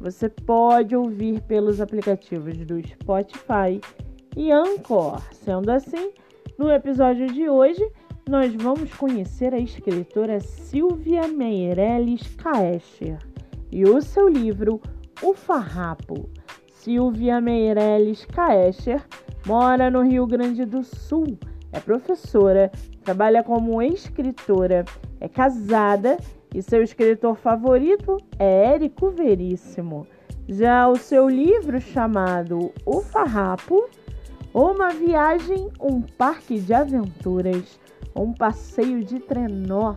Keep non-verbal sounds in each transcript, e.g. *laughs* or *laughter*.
você pode ouvir pelos aplicativos do Spotify e Anchor. Sendo assim, no episódio de hoje, nós vamos conhecer a escritora Silvia Meirelles Caescher e o seu livro O Farrapo. Silvia Meirelles Caescher mora no Rio Grande do Sul, é professora, trabalha como escritora, é casada e seu escritor favorito é Érico Veríssimo. Já o seu livro chamado O Farrapo, uma viagem, um parque de aventuras, um passeio de trenó,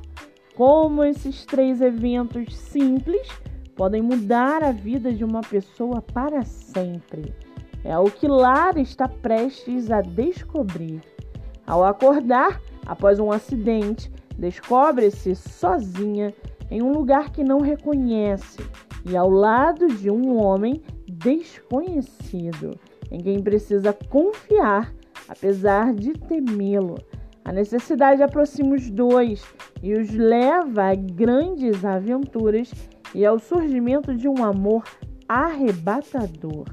como esses três eventos simples podem mudar a vida de uma pessoa para sempre. É o que Lara está prestes a descobrir. Ao acordar após um acidente, descobre-se sozinha em um lugar que não reconhece e ao lado de um homem desconhecido, em quem precisa confiar, apesar de temê-lo. A necessidade aproxima os dois e os leva a grandes aventuras e ao surgimento de um amor arrebatador.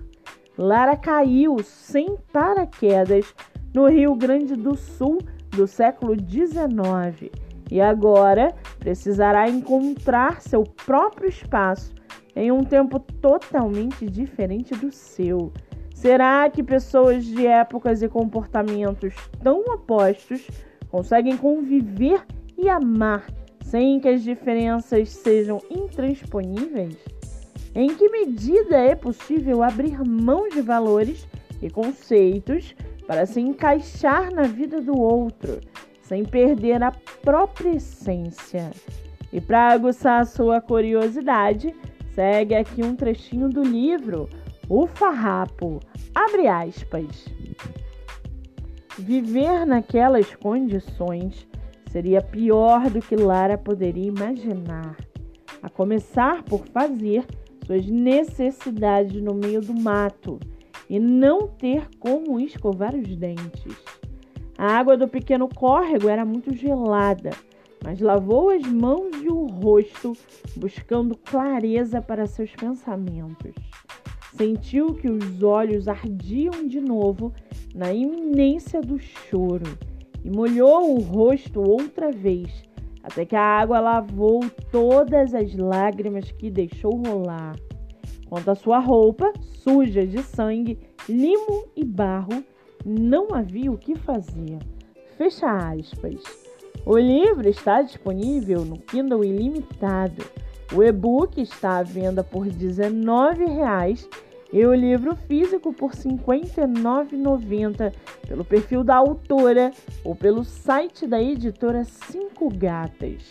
Lara caiu sem paraquedas no Rio Grande do Sul do século XIX e agora precisará encontrar seu próprio espaço em um tempo totalmente diferente do seu. Será que pessoas de épocas e comportamentos tão opostos conseguem conviver e amar sem que as diferenças sejam intransponíveis? Em que medida é possível abrir mão de valores e conceitos para se encaixar na vida do outro? Sem perder a própria essência. E para aguçar a sua curiosidade, segue aqui um trechinho do livro O Farrapo. Abre aspas. Viver naquelas condições seria pior do que Lara poderia imaginar. A começar por fazer suas necessidades no meio do mato e não ter como escovar os dentes. A água do pequeno córrego era muito gelada, mas lavou as mãos e o rosto, buscando clareza para seus pensamentos. Sentiu que os olhos ardiam de novo na iminência do choro e molhou o rosto outra vez, até que a água lavou todas as lágrimas que deixou rolar. Quanto à sua roupa, suja de sangue, limo e barro, não havia o que fazer. Fecha aspas. O livro está disponível no Kindle Ilimitado. O e-book está à venda por R$19,00 e o livro físico por R$ 59,90 pelo perfil da autora ou pelo site da editora Cinco Gatas.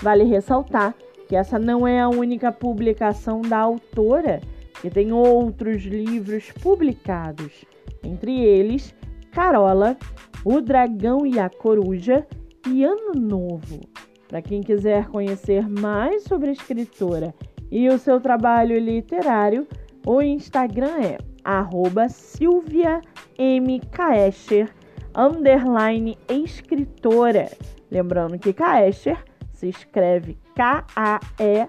Vale ressaltar que essa não é a única publicação da autora, que tem outros livros publicados entre eles Carola, O Dragão e a Coruja e Ano Novo. Para quem quiser conhecer mais sobre a escritora e o seu trabalho literário, o Instagram é arroba underline escritora. Lembrando que Kaescher se escreve K-A-E-R-C-H-E-R.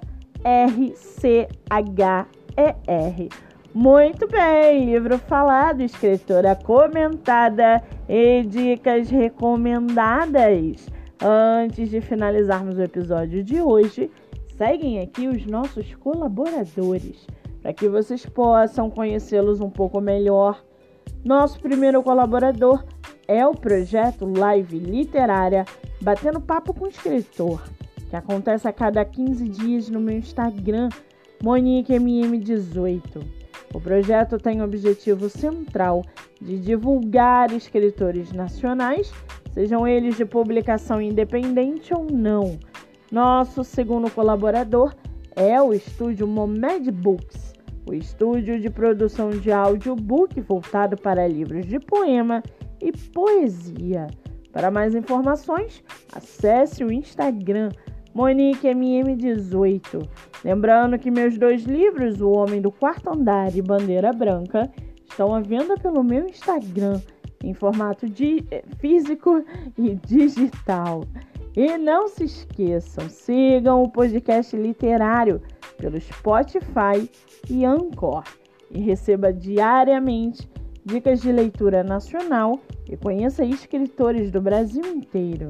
Muito bem, livro falado, escritora comentada e dicas recomendadas. Antes de finalizarmos o episódio de hoje, seguem aqui os nossos colaboradores para que vocês possam conhecê-los um pouco melhor. Nosso primeiro colaborador é o projeto Live Literária Batendo Papo com o Escritor, que acontece a cada 15 dias no meu Instagram, MoniqueMM18. O projeto tem o objetivo central de divulgar escritores nacionais, sejam eles de publicação independente ou não. Nosso segundo colaborador é o estúdio Momed Books, o estúdio de produção de audiobook voltado para livros de poema e poesia. Para mais informações, acesse o Instagram MoniqueMM18. Lembrando que meus dois livros, O Homem do Quarto Andar e Bandeira Branca, estão à venda pelo meu Instagram em formato de eh, físico *laughs* e digital. E não se esqueçam, sigam o podcast literário pelo Spotify e Anchor e receba diariamente dicas de leitura nacional e conheça escritores do Brasil inteiro.